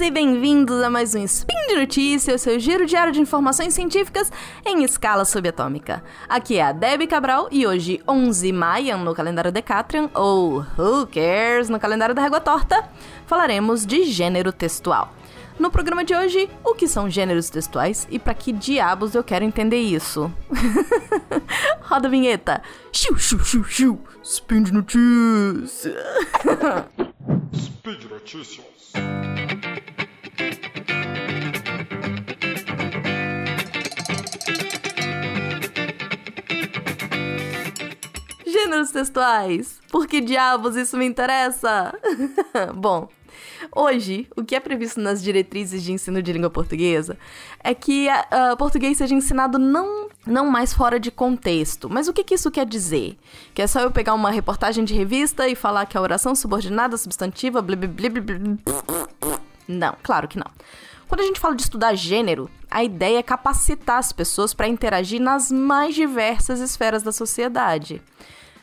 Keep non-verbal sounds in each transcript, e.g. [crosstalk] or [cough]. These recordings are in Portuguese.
e bem-vindos a mais um Spin de Notícias, seu giro diário de informações científicas em escala subatômica. Aqui é a Debbie Cabral e hoje, 11 Maia, no calendário Decatrian, ou Who Cares, no calendário da Régua Torta, falaremos de gênero textual. No programa de hoje, o que são gêneros textuais e para que diabos eu quero entender isso? [laughs] Roda a vinheta. Xiu, xiu, xiu, xiu. Spin de notícias. [laughs] Speed Notícias. Gêneros textuais. Por que diabos isso me interessa? [laughs] Bom, Hoje, o que é previsto nas diretrizes de ensino de língua portuguesa é que uh, português seja ensinado não, não mais fora de contexto. Mas o que, que isso quer dizer? Que é só eu pegar uma reportagem de revista e falar que a oração subordinada, substantiva, blá, blá, blá, blá, Não, claro que não. Quando a gente fala de estudar gênero, a ideia é capacitar as pessoas para interagir nas mais diversas esferas da sociedade.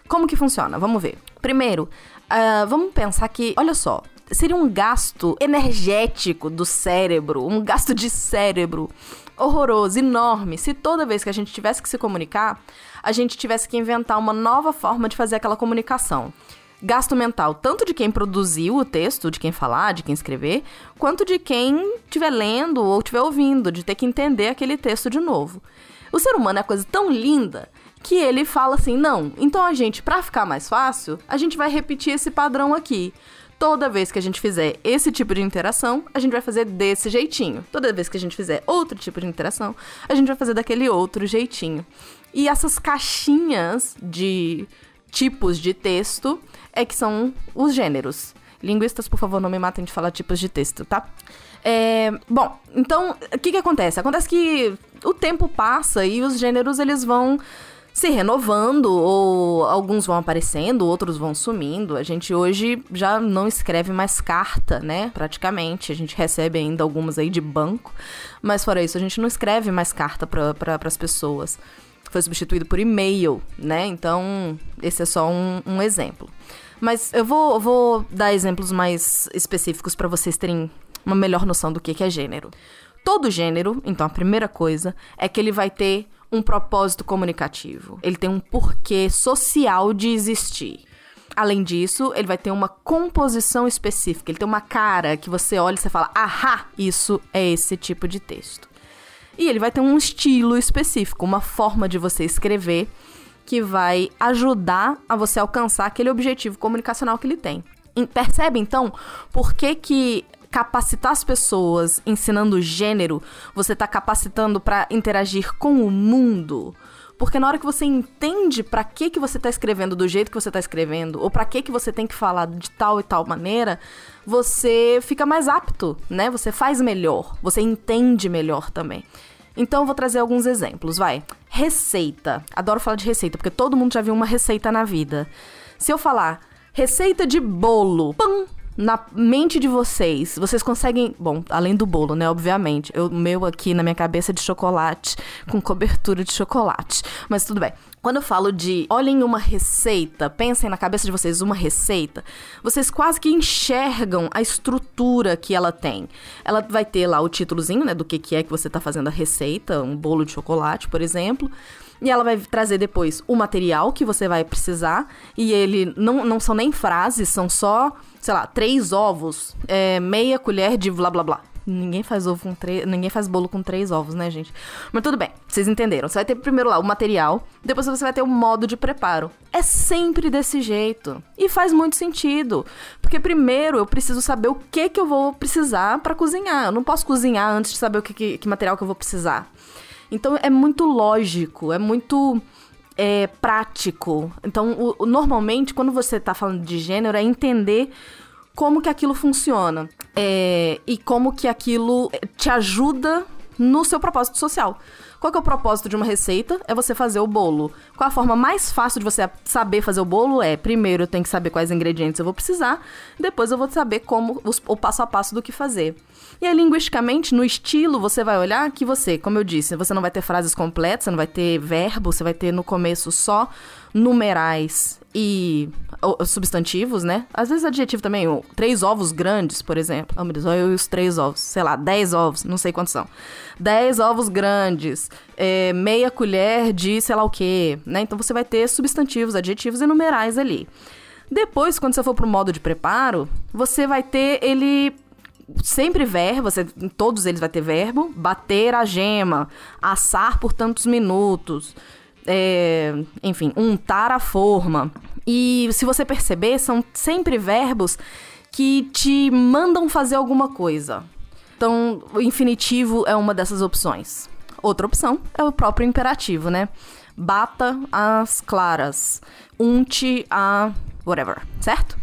Como que funciona? Vamos ver. Primeiro, uh, vamos pensar que, olha só, seria um gasto energético do cérebro, um gasto de cérebro horroroso, enorme, se toda vez que a gente tivesse que se comunicar, a gente tivesse que inventar uma nova forma de fazer aquela comunicação. Gasto mental, tanto de quem produziu o texto, de quem falar, de quem escrever, quanto de quem estiver lendo ou estiver ouvindo, de ter que entender aquele texto de novo. O ser humano é uma coisa tão linda que ele fala assim: não, então a gente, para ficar mais fácil, a gente vai repetir esse padrão aqui. Toda vez que a gente fizer esse tipo de interação, a gente vai fazer desse jeitinho. Toda vez que a gente fizer outro tipo de interação, a gente vai fazer daquele outro jeitinho. E essas caixinhas de tipos de texto é que são os gêneros. Linguistas, por favor, não me matem de falar tipos de texto, tá? É, bom, então, o que que acontece? Acontece que o tempo passa e os gêneros, eles vão se renovando, ou alguns vão aparecendo, outros vão sumindo. A gente hoje já não escreve mais carta, né? Praticamente. A gente recebe ainda algumas aí de banco, mas fora isso, a gente não escreve mais carta para pra, as pessoas. Foi substituído por e-mail, né? Então, esse é só um, um exemplo. Mas eu vou, vou dar exemplos mais específicos para vocês terem uma melhor noção do que, que é gênero. Todo gênero, então a primeira coisa, é que ele vai ter um propósito comunicativo. Ele tem um porquê social de existir. Além disso, ele vai ter uma composição específica. Ele tem uma cara que você olha e você fala: "Ahá, isso é esse tipo de texto". E ele vai ter um estilo específico, uma forma de você escrever que vai ajudar a você alcançar aquele objetivo comunicacional que ele tem. Percebe então por que que capacitar as pessoas ensinando gênero, você tá capacitando para interagir com o mundo. Porque na hora que você entende para que que você tá escrevendo do jeito que você tá escrevendo, ou para que que você tem que falar de tal e tal maneira, você fica mais apto, né? Você faz melhor, você entende melhor também. Então eu vou trazer alguns exemplos, vai. Receita. Adoro falar de receita, porque todo mundo já viu uma receita na vida. Se eu falar receita de bolo, pam, na mente de vocês, vocês conseguem. Bom, além do bolo, né? Obviamente. O meu aqui na minha cabeça é de chocolate, com cobertura de chocolate. Mas tudo bem. Quando eu falo de olhem uma receita, pensem na cabeça de vocês uma receita, vocês quase que enxergam a estrutura que ela tem. Ela vai ter lá o títulozinho, né, do que, que é que você está fazendo a receita, um bolo de chocolate, por exemplo. E ela vai trazer depois o material que você vai precisar. E ele não, não são nem frases, são só, sei lá, três ovos, é, meia colher de blá blá blá. Ninguém faz ovo com três. Ninguém faz bolo com três ovos, né, gente? Mas tudo bem, vocês entenderam. Você vai ter primeiro lá o material, depois você vai ter o modo de preparo. É sempre desse jeito. E faz muito sentido. Porque primeiro eu preciso saber o que que eu vou precisar para cozinhar. Eu não posso cozinhar antes de saber o que, que, que material que eu vou precisar. Então é muito lógico, é muito é, prático. Então, o, o, normalmente, quando você está falando de gênero, é entender como que aquilo funciona é, e como que aquilo te ajuda no seu propósito social. Qual que é o propósito de uma receita? É você fazer o bolo. Qual a forma mais fácil de você saber fazer o bolo? É, primeiro eu tenho que saber quais ingredientes eu vou precisar, depois eu vou saber como, o passo a passo do que fazer. E aí, linguisticamente, no estilo, você vai olhar que você, como eu disse, você não vai ter frases completas, você não vai ter verbo, você vai ter no começo só numerais e substantivos, né? Às vezes adjetivo também, três ovos grandes, por exemplo. Oh, meu Deus, olha os três ovos, sei lá, dez ovos, não sei quantos são. Dez ovos grandes, é, meia colher de sei lá o quê, né? Então você vai ter substantivos, adjetivos e numerais ali. Depois, quando você for pro modo de preparo, você vai ter ele sempre verbo, você, em todos eles vai ter verbo, bater a gema, assar por tantos minutos, é, enfim, untar a forma. E se você perceber, são sempre verbos que te mandam fazer alguma coisa. Então, o infinitivo é uma dessas opções. Outra opção é o próprio imperativo, né? Bata as claras, unte a whatever, certo?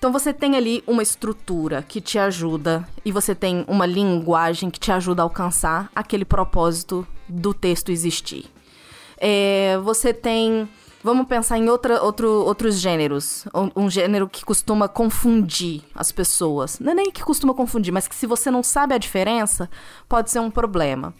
Então você tem ali uma estrutura que te ajuda e você tem uma linguagem que te ajuda a alcançar aquele propósito do texto existir. É, você tem. Vamos pensar em outra, outro, outros gêneros. Um, um, gênero que costuma confundir as pessoas. Não é nem que costuma confundir, mas que se você não sabe a diferença, pode ser um problema.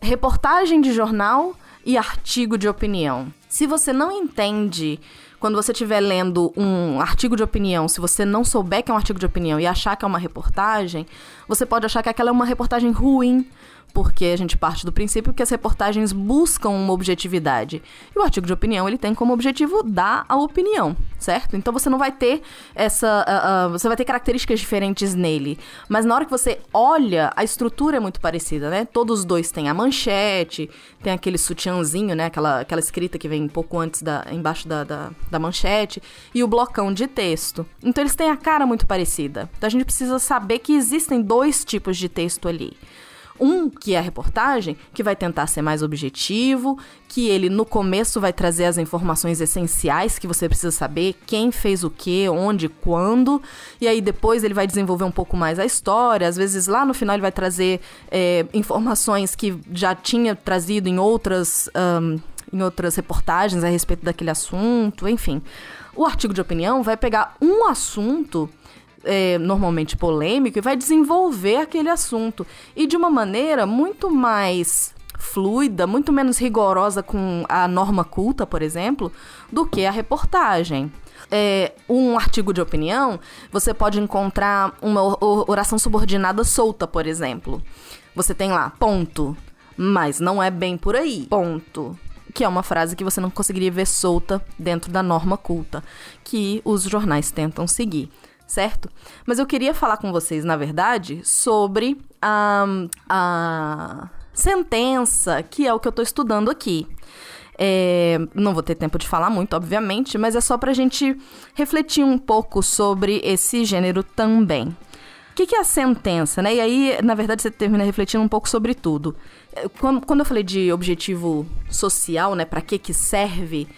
Reportagem de jornal e artigo de opinião. Se você não entende quando você estiver lendo um artigo de opinião, se você não souber que é um artigo de opinião e achar que é uma reportagem, você pode achar que aquela é uma reportagem ruim, porque a gente parte do princípio que as reportagens buscam uma objetividade. E o artigo de opinião, ele tem como objetivo dar a opinião, certo? Então você não vai ter essa. Uh, uh, você vai ter características diferentes nele. Mas na hora que você olha, a estrutura é muito parecida, né? Todos os dois têm a manchete, tem aquele sutiãzinho, né? Aquela, aquela escrita que vem um pouco antes da. embaixo da, da, da manchete, e o blocão de texto. Então eles têm a cara muito parecida. Então a gente precisa saber que existem dois tipos de texto ali. Um, que é a reportagem, que vai tentar ser mais objetivo, que ele no começo vai trazer as informações essenciais que você precisa saber, quem fez o que, onde, quando, e aí depois ele vai desenvolver um pouco mais a história. Às vezes lá no final ele vai trazer é, informações que já tinha trazido em outras, um, em outras reportagens a respeito daquele assunto, enfim. O artigo de opinião vai pegar um assunto é, normalmente polêmico e vai desenvolver aquele assunto. E de uma maneira muito mais fluida, muito menos rigorosa com a norma culta, por exemplo, do que a reportagem. É, um artigo de opinião, você pode encontrar uma oração subordinada solta, por exemplo. Você tem lá, ponto. Mas não é bem por aí. Ponto que é uma frase que você não conseguiria ver solta dentro da norma culta, que os jornais tentam seguir certo? Mas eu queria falar com vocês, na verdade, sobre a, a sentença, que é o que eu tô estudando aqui. É, não vou ter tempo de falar muito, obviamente, mas é só pra gente refletir um pouco sobre esse gênero também. O que, que é a sentença, né? E aí, na verdade, você termina refletindo um pouco sobre tudo. É, quando, eu falei de objetivo social, né? Pra que que serve?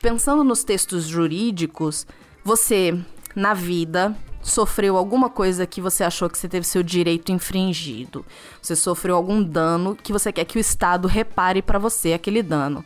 Pensando nos textos jurídicos, você na vida sofreu alguma coisa que você achou que você teve seu direito infringido. Você sofreu algum dano que você quer que o Estado repare para você aquele dano.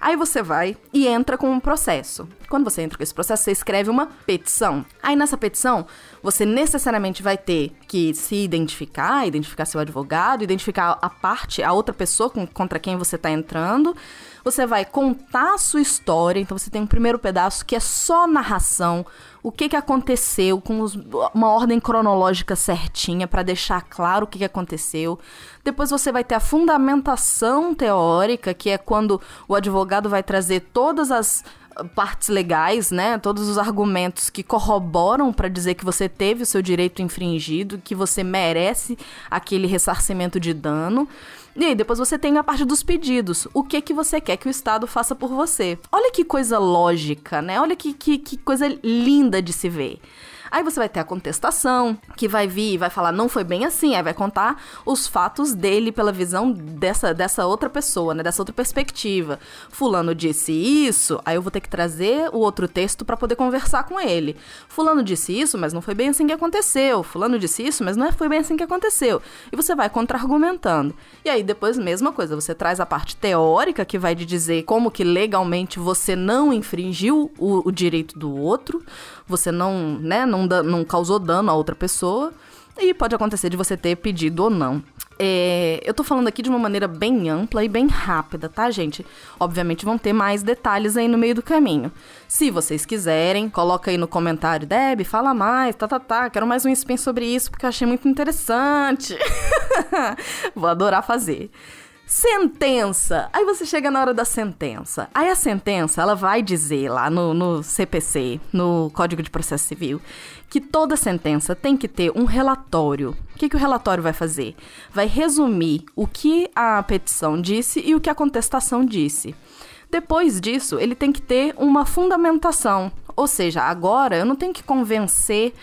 Aí você vai e entra com um processo. Quando você entra com esse processo, você escreve uma petição. Aí nessa petição, você necessariamente vai ter que se identificar, identificar seu advogado, identificar a parte, a outra pessoa contra quem você está entrando. Você vai contar a sua história, então você tem um primeiro pedaço que é só narração, o que, que aconteceu, com os, uma ordem cronológica certinha para deixar claro o que, que aconteceu. Depois você vai ter a fundamentação teórica, que é quando o advogado vai trazer todas as ah, partes legais, né? Todos os argumentos que corroboram para dizer que você teve o seu direito infringido, que você merece aquele ressarcimento de dano. E aí, depois você tem a parte dos pedidos. O que que você quer que o Estado faça por você? Olha que coisa lógica, né? Olha que, que, que coisa linda de se ver. Aí você vai ter a contestação, que vai vir e vai falar, não foi bem assim, aí vai contar os fatos dele pela visão dessa, dessa outra pessoa, né? Dessa outra perspectiva. Fulano disse isso, aí eu vou ter que trazer o outro texto para poder conversar com ele. Fulano disse isso, mas não foi bem assim que aconteceu. Fulano disse isso, mas não foi bem assim que aconteceu. E você vai contra-argumentando. E aí depois, mesma coisa, você traz a parte teórica que vai te dizer como que legalmente você não infringiu o, o direito do outro, você não, né, não, não causou dano a outra pessoa. E pode acontecer de você ter pedido ou não. É, eu tô falando aqui de uma maneira bem ampla e bem rápida, tá, gente? Obviamente vão ter mais detalhes aí no meio do caminho. Se vocês quiserem, coloca aí no comentário, Deb, fala mais, tá, tá, tá, quero mais um spin sobre isso porque eu achei muito interessante. [laughs] Vou adorar fazer. Sentença. Aí você chega na hora da sentença. Aí a sentença, ela vai dizer lá no, no CPC, no Código de Processo Civil, que toda sentença tem que ter um relatório. O que, que o relatório vai fazer? Vai resumir o que a petição disse e o que a contestação disse. Depois disso, ele tem que ter uma fundamentação. Ou seja, agora eu não tenho que convencer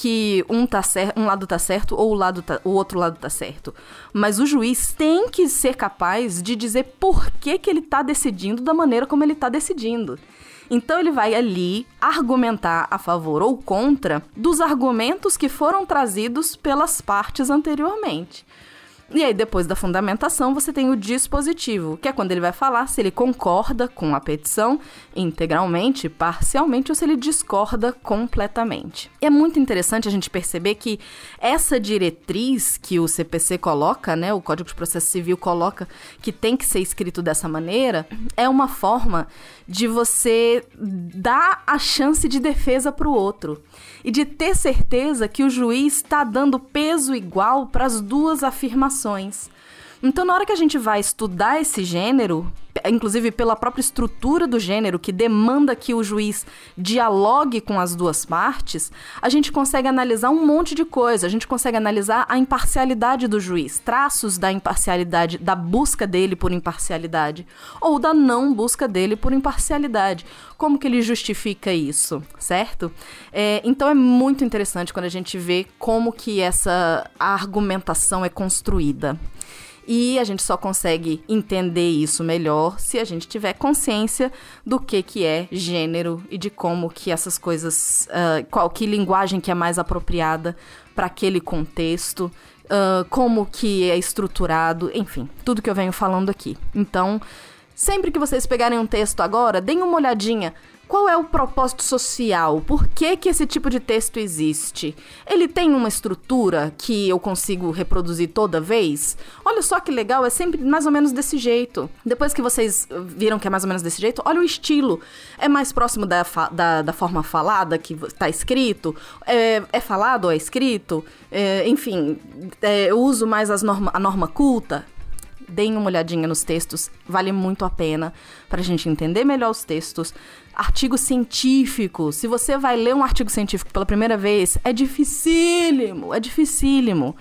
que um, tá um lado tá certo ou o, lado tá, o outro lado tá certo. Mas o juiz tem que ser capaz de dizer por que, que ele tá decidindo da maneira como ele tá decidindo. Então ele vai ali argumentar a favor ou contra dos argumentos que foram trazidos pelas partes anteriormente. E aí, depois da fundamentação, você tem o dispositivo, que é quando ele vai falar se ele concorda com a petição integralmente, parcialmente ou se ele discorda completamente. E é muito interessante a gente perceber que essa diretriz que o CPC coloca, né, o Código de Processo Civil coloca, que tem que ser escrito dessa maneira, é uma forma de você dar a chance de defesa para o outro e de ter certeza que o juiz está dando peso igual para as duas afirmações. Então, na hora que a gente vai estudar esse gênero, inclusive pela própria estrutura do gênero, que demanda que o juiz dialogue com as duas partes, a gente consegue analisar um monte de coisa. A gente consegue analisar a imparcialidade do juiz, traços da imparcialidade, da busca dele por imparcialidade, ou da não busca dele por imparcialidade. Como que ele justifica isso, certo? É, então é muito interessante quando a gente vê como que essa argumentação é construída. E a gente só consegue entender isso melhor se a gente tiver consciência do que que é gênero e de como que essas coisas, uh, qual que linguagem que é mais apropriada para aquele contexto, uh, como que é estruturado, enfim, tudo que eu venho falando aqui. Então, sempre que vocês pegarem um texto agora, deem uma olhadinha qual é o propósito social? Por que, que esse tipo de texto existe? Ele tem uma estrutura que eu consigo reproduzir toda vez? Olha só que legal, é sempre mais ou menos desse jeito. Depois que vocês viram que é mais ou menos desse jeito, olha o estilo. É mais próximo da, da, da forma falada que está escrito? É, é, falado ou é escrito? É, enfim, é, eu uso mais as norma, a norma culta? Deem uma olhadinha nos textos, vale muito a pena para a gente entender melhor os textos. Artigo científico, se você vai ler um artigo científico pela primeira vez, é dificílimo, é dificílimo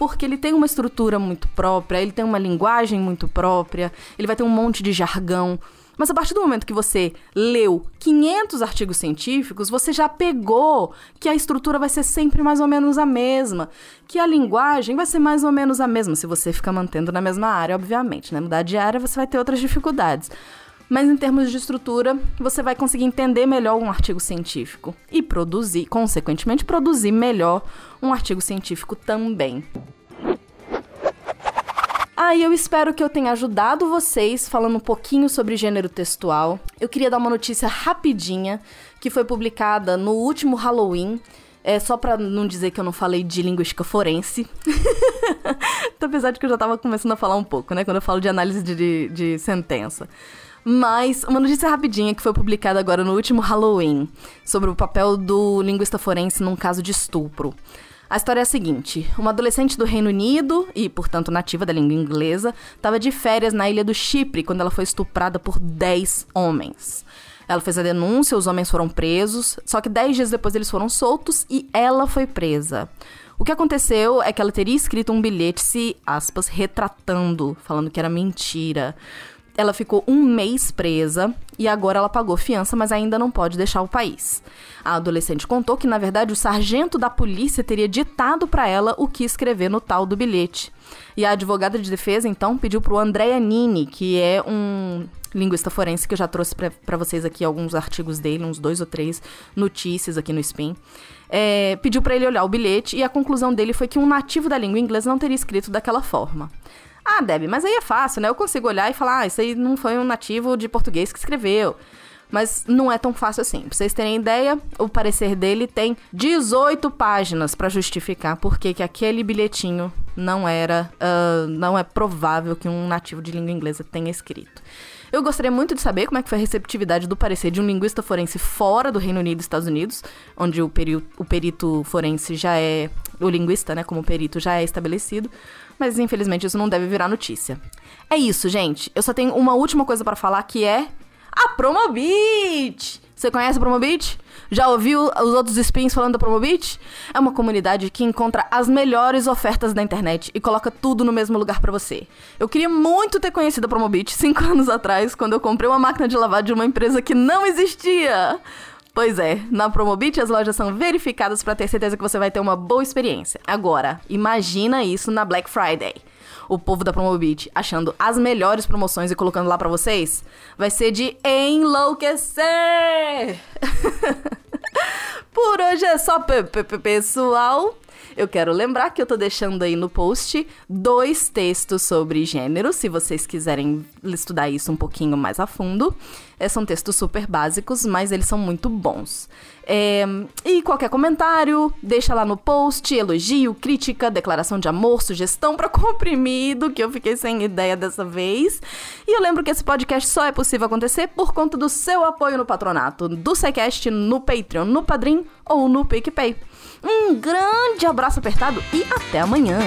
porque ele tem uma estrutura muito própria, ele tem uma linguagem muito própria, ele vai ter um monte de jargão. Mas a partir do momento que você leu 500 artigos científicos, você já pegou que a estrutura vai ser sempre mais ou menos a mesma, que a linguagem vai ser mais ou menos a mesma, se você ficar mantendo na mesma área, obviamente, né? Mudar de área você vai ter outras dificuldades. Mas em termos de estrutura, você vai conseguir entender melhor um artigo científico e produzir, consequentemente, produzir melhor um artigo científico também. Ah, eu espero que eu tenha ajudado vocês falando um pouquinho sobre gênero textual. Eu queria dar uma notícia rapidinha que foi publicada no último Halloween. É só pra não dizer que eu não falei de linguística forense. [laughs] então, apesar de que eu já tava começando a falar um pouco, né? Quando eu falo de análise de, de, de sentença. Mas uma notícia rapidinha que foi publicada agora no último Halloween sobre o papel do linguista forense num caso de estupro. A história é a seguinte: uma adolescente do Reino Unido, e portanto nativa da língua inglesa, estava de férias na ilha do Chipre quando ela foi estuprada por 10 homens. Ela fez a denúncia, os homens foram presos, só que 10 dias depois eles foram soltos e ela foi presa. O que aconteceu é que ela teria escrito um bilhete se, aspas, retratando, falando que era mentira. Ela ficou um mês presa e agora ela pagou fiança, mas ainda não pode deixar o país. A adolescente contou que, na verdade, o sargento da polícia teria ditado para ela o que escrever no tal do bilhete. E a advogada de defesa, então, pediu pro Andrea Nini, que é um linguista forense que eu já trouxe para vocês aqui alguns artigos dele, uns dois ou três notícias aqui no Spin. É, pediu para ele olhar o bilhete e a conclusão dele foi que um nativo da língua inglesa não teria escrito daquela forma. Ah, Deb, mas aí é fácil, né? Eu consigo olhar e falar, ah, isso aí não foi um nativo de português que escreveu. Mas não é tão fácil assim. Pra vocês terem ideia, o parecer dele tem 18 páginas para justificar por que aquele bilhetinho não era. Uh, não é provável que um nativo de língua inglesa tenha escrito. Eu gostaria muito de saber como é que foi a receptividade do parecer de um linguista forense fora do Reino Unido e Estados Unidos, onde o, peri o perito forense já é. O linguista, né, como perito, já é estabelecido mas infelizmente isso não deve virar notícia. É isso, gente. Eu só tenho uma última coisa para falar que é a Promobit. Você conhece a Promobit? Já ouviu os outros spins falando da Promobit? É uma comunidade que encontra as melhores ofertas da internet e coloca tudo no mesmo lugar para você. Eu queria muito ter conhecido a Promobit cinco [laughs] anos atrás, quando eu comprei uma máquina de lavar de uma empresa que não existia. Pois é, na Promobit as lojas são verificadas para ter certeza que você vai ter uma boa experiência. Agora, imagina isso na Black Friday. O povo da Promobit achando as melhores promoções e colocando lá para vocês, vai ser de enlouquecer! [laughs] Por hoje é só, pessoal. Eu quero lembrar que eu tô deixando aí no post dois textos sobre gênero, se vocês quiserem estudar isso um pouquinho mais a fundo. É, são textos super básicos, mas eles são muito bons. É, e qualquer comentário, deixa lá no post, elogio, crítica, declaração de amor, sugestão para [laughs] comprimido, que eu fiquei sem ideia dessa vez. E eu lembro que esse podcast só é possível acontecer por conta do seu apoio no patronato, do SciCast, no Patreon, no Padrim ou no PicPay. Um grande abraço apertado e até amanhã!